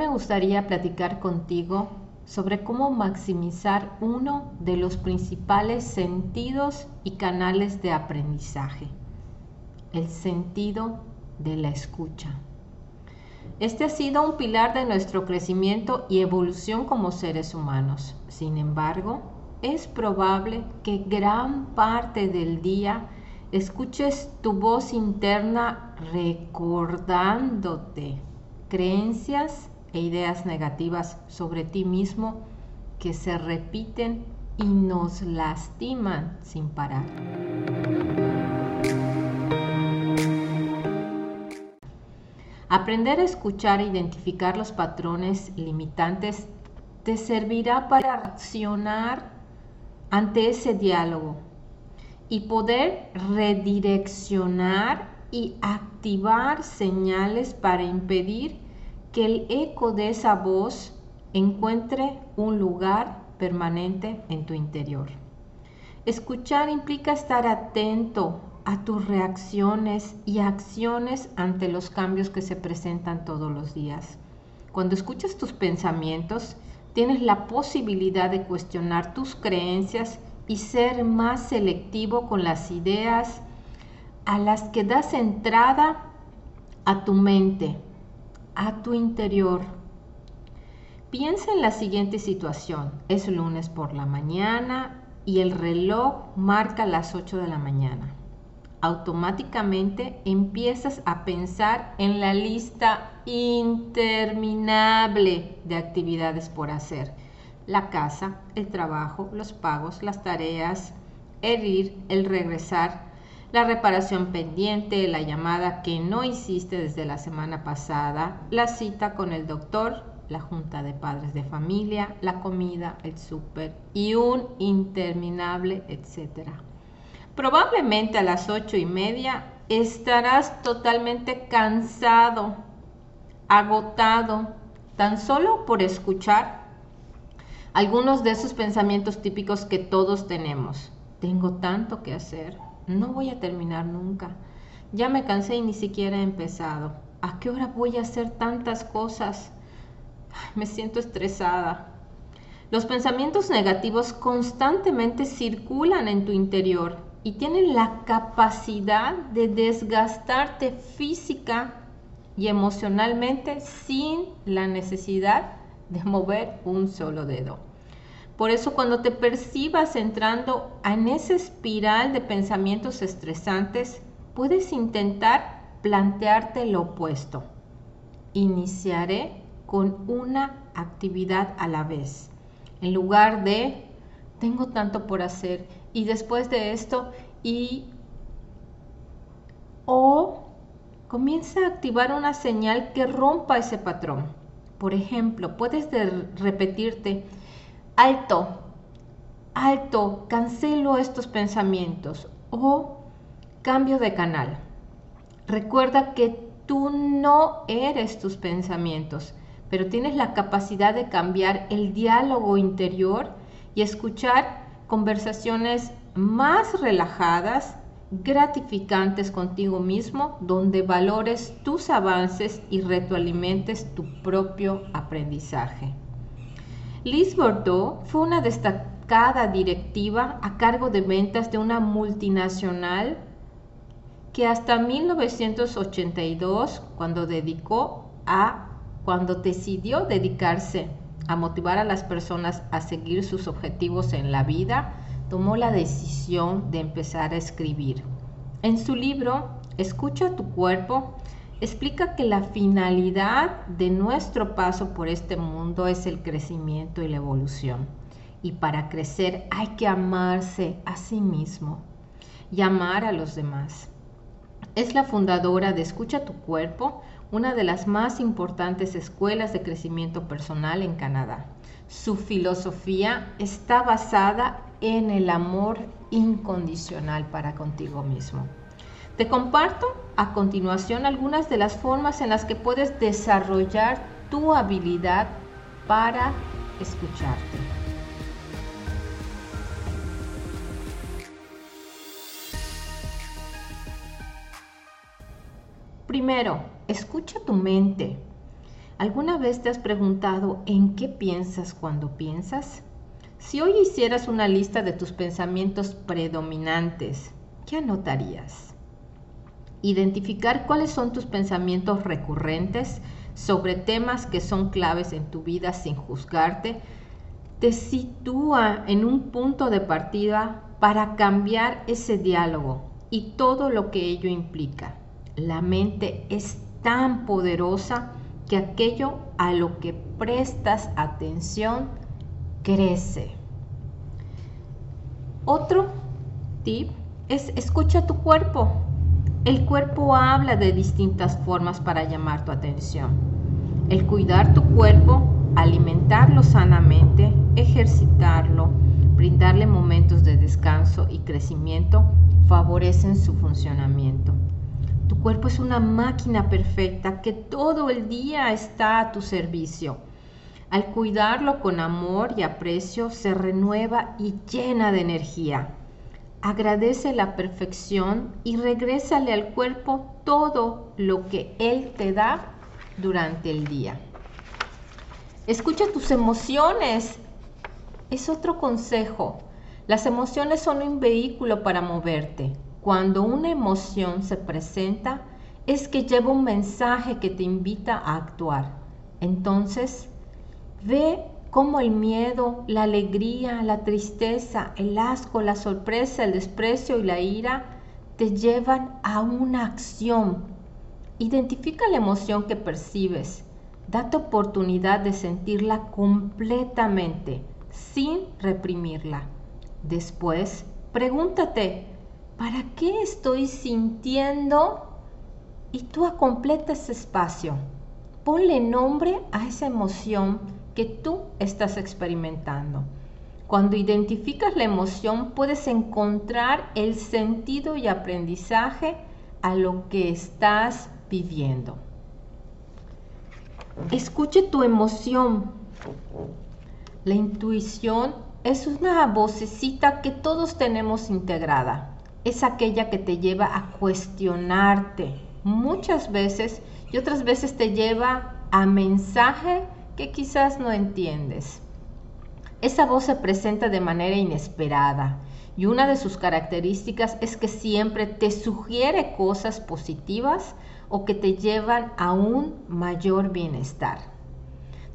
me gustaría platicar contigo sobre cómo maximizar uno de los principales sentidos y canales de aprendizaje, el sentido de la escucha. Este ha sido un pilar de nuestro crecimiento y evolución como seres humanos. Sin embargo, es probable que gran parte del día escuches tu voz interna recordándote creencias e ideas negativas sobre ti mismo que se repiten y nos lastiman sin parar. Aprender a escuchar e identificar los patrones limitantes te servirá para accionar ante ese diálogo y poder redireccionar y activar señales para impedir que el eco de esa voz encuentre un lugar permanente en tu interior. Escuchar implica estar atento a tus reacciones y acciones ante los cambios que se presentan todos los días. Cuando escuchas tus pensamientos, tienes la posibilidad de cuestionar tus creencias y ser más selectivo con las ideas a las que das entrada a tu mente, a tu interior. Piensa en la siguiente situación. Es lunes por la mañana y el reloj marca las 8 de la mañana. Automáticamente empiezas a pensar en la lista interminable de actividades por hacer. La casa, el trabajo, los pagos, las tareas, el ir, el regresar, la reparación pendiente, la llamada que no hiciste desde la semana pasada, la cita con el doctor, la junta de padres de familia, la comida, el súper y un interminable etcétera. Probablemente a las ocho y media estarás totalmente cansado, agotado, tan solo por escuchar algunos de esos pensamientos típicos que todos tenemos. Tengo tanto que hacer, no voy a terminar nunca. Ya me cansé y ni siquiera he empezado. ¿A qué hora voy a hacer tantas cosas? Me siento estresada. Los pensamientos negativos constantemente circulan en tu interior y tienen la capacidad de desgastarte física y emocionalmente sin la necesidad de mover un solo dedo. Por eso cuando te percibas entrando en esa espiral de pensamientos estresantes, puedes intentar plantearte lo opuesto. Iniciaré con una actividad a la vez. En lugar de, tengo tanto por hacer y después de esto y o comienza a activar una señal que rompa ese patrón. Por ejemplo, puedes repetirte, alto, alto, cancelo estos pensamientos o cambio de canal. Recuerda que tú no eres tus pensamientos, pero tienes la capacidad de cambiar el diálogo interior y escuchar conversaciones más relajadas, gratificantes contigo mismo, donde valores tus avances y retroalimentes tu propio aprendizaje. Liz Bordeaux fue una destacada directiva a cargo de ventas de una multinacional que hasta 1982, cuando dedicó a cuando decidió dedicarse a motivar a las personas a seguir sus objetivos en la vida, tomó la decisión de empezar a escribir. En su libro Escucha tu cuerpo, explica que la finalidad de nuestro paso por este mundo es el crecimiento y la evolución. Y para crecer hay que amarse a sí mismo y amar a los demás. Es la fundadora de Escucha tu cuerpo, una de las más importantes escuelas de crecimiento personal en Canadá. Su filosofía está basada en el amor incondicional para contigo mismo. Te comparto a continuación algunas de las formas en las que puedes desarrollar tu habilidad para escucharte. Primero, escucha tu mente. ¿Alguna vez te has preguntado en qué piensas cuando piensas? Si hoy hicieras una lista de tus pensamientos predominantes, ¿qué anotarías? Identificar cuáles son tus pensamientos recurrentes sobre temas que son claves en tu vida sin juzgarte, te sitúa en un punto de partida para cambiar ese diálogo y todo lo que ello implica. La mente es tan poderosa que aquello a lo que prestas atención crece. Otro tip es escucha tu cuerpo. El cuerpo habla de distintas formas para llamar tu atención. El cuidar tu cuerpo, alimentarlo sanamente, ejercitarlo, brindarle momentos de descanso y crecimiento favorecen su funcionamiento. Tu cuerpo es una máquina perfecta que todo el día está a tu servicio. Al cuidarlo con amor y aprecio se renueva y llena de energía agradece la perfección y regrésale al cuerpo todo lo que Él te da durante el día. Escucha tus emociones. Es otro consejo. Las emociones son un vehículo para moverte. Cuando una emoción se presenta, es que lleva un mensaje que te invita a actuar. Entonces, ve cómo el miedo, la alegría, la tristeza, el asco, la sorpresa, el desprecio y la ira te llevan a una acción. Identifica la emoción que percibes. Date oportunidad de sentirla completamente, sin reprimirla. Después, pregúntate, ¿para qué estoy sintiendo? Y tú completa ese espacio. Ponle nombre a esa emoción que tú estás experimentando. Cuando identificas la emoción puedes encontrar el sentido y aprendizaje a lo que estás viviendo. Escuche tu emoción. La intuición es una vocecita que todos tenemos integrada. Es aquella que te lleva a cuestionarte muchas veces y otras veces te lleva a mensaje que quizás no entiendes. Esa voz se presenta de manera inesperada y una de sus características es que siempre te sugiere cosas positivas o que te llevan a un mayor bienestar.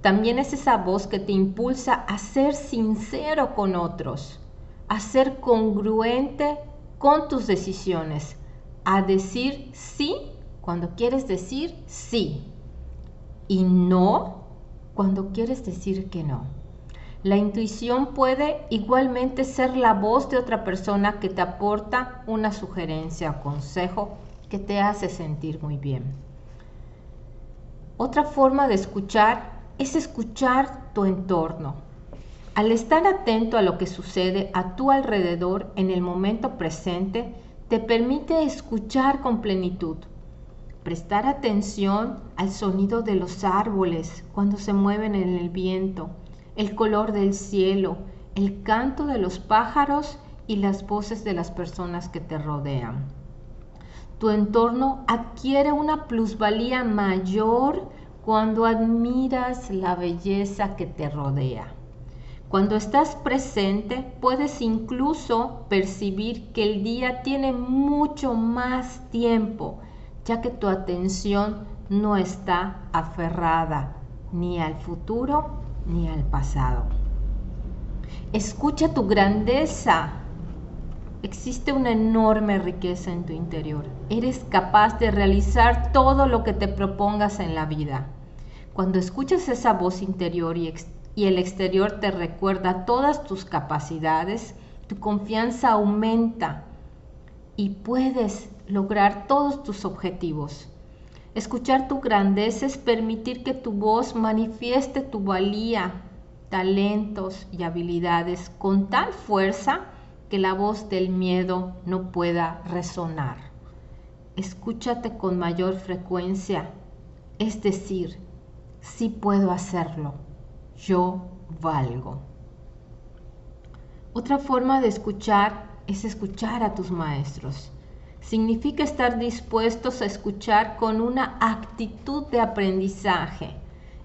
También es esa voz que te impulsa a ser sincero con otros, a ser congruente con tus decisiones, a decir sí cuando quieres decir sí y no cuando quieres decir que no. La intuición puede igualmente ser la voz de otra persona que te aporta una sugerencia o consejo que te hace sentir muy bien. Otra forma de escuchar es escuchar tu entorno. Al estar atento a lo que sucede a tu alrededor en el momento presente, te permite escuchar con plenitud prestar atención al sonido de los árboles cuando se mueven en el viento, el color del cielo, el canto de los pájaros y las voces de las personas que te rodean. Tu entorno adquiere una plusvalía mayor cuando admiras la belleza que te rodea. Cuando estás presente, puedes incluso percibir que el día tiene mucho más tiempo ya que tu atención no está aferrada ni al futuro ni al pasado. Escucha tu grandeza. Existe una enorme riqueza en tu interior. Eres capaz de realizar todo lo que te propongas en la vida. Cuando escuchas esa voz interior y, y el exterior te recuerda todas tus capacidades, tu confianza aumenta y puedes lograr todos tus objetivos. Escuchar tu grandeza es permitir que tu voz manifieste tu valía, talentos y habilidades con tal fuerza que la voz del miedo no pueda resonar. Escúchate con mayor frecuencia, es decir, sí puedo hacerlo, yo valgo. Otra forma de escuchar es escuchar a tus maestros significa estar dispuestos a escuchar con una actitud de aprendizaje.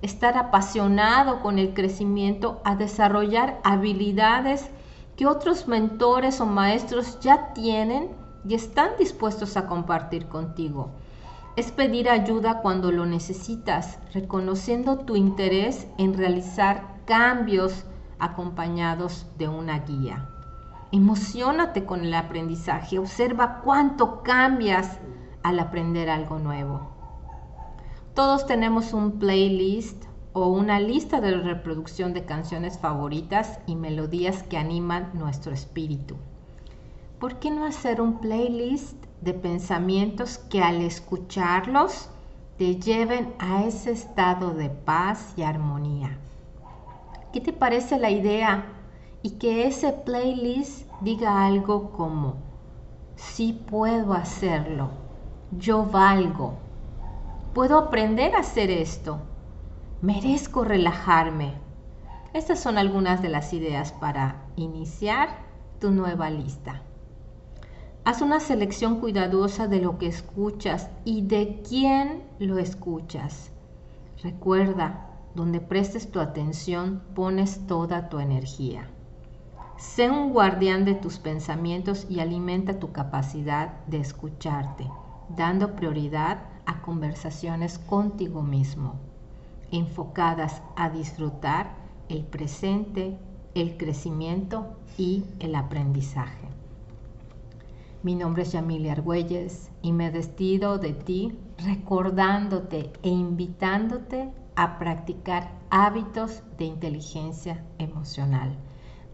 estar apasionado con el crecimiento, a desarrollar habilidades que otros mentores o maestros ya tienen y están dispuestos a compartir contigo. Es pedir ayuda cuando lo necesitas, reconociendo tu interés en realizar cambios acompañados de una guía. Emocionate con el aprendizaje, observa cuánto cambias al aprender algo nuevo. Todos tenemos un playlist o una lista de reproducción de canciones favoritas y melodías que animan nuestro espíritu. ¿Por qué no hacer un playlist de pensamientos que al escucharlos te lleven a ese estado de paz y armonía? ¿Qué te parece la idea? Y que ese playlist diga algo como, sí puedo hacerlo, yo valgo, puedo aprender a hacer esto, merezco relajarme. Estas son algunas de las ideas para iniciar tu nueva lista. Haz una selección cuidadosa de lo que escuchas y de quién lo escuchas. Recuerda, donde prestes tu atención pones toda tu energía. Sé un guardián de tus pensamientos y alimenta tu capacidad de escucharte, dando prioridad a conversaciones contigo mismo enfocadas a disfrutar el presente, el crecimiento y el aprendizaje. Mi nombre es Yamilia Argüelles y me despido de ti recordándote e invitándote a practicar hábitos de inteligencia emocional.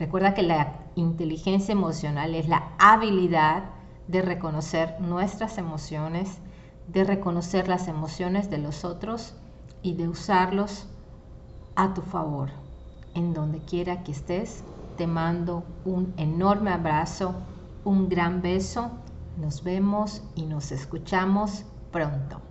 Recuerda que la inteligencia emocional es la habilidad de reconocer nuestras emociones, de reconocer las emociones de los otros y de usarlos a tu favor. En donde quiera que estés, te mando un enorme abrazo, un gran beso. Nos vemos y nos escuchamos pronto.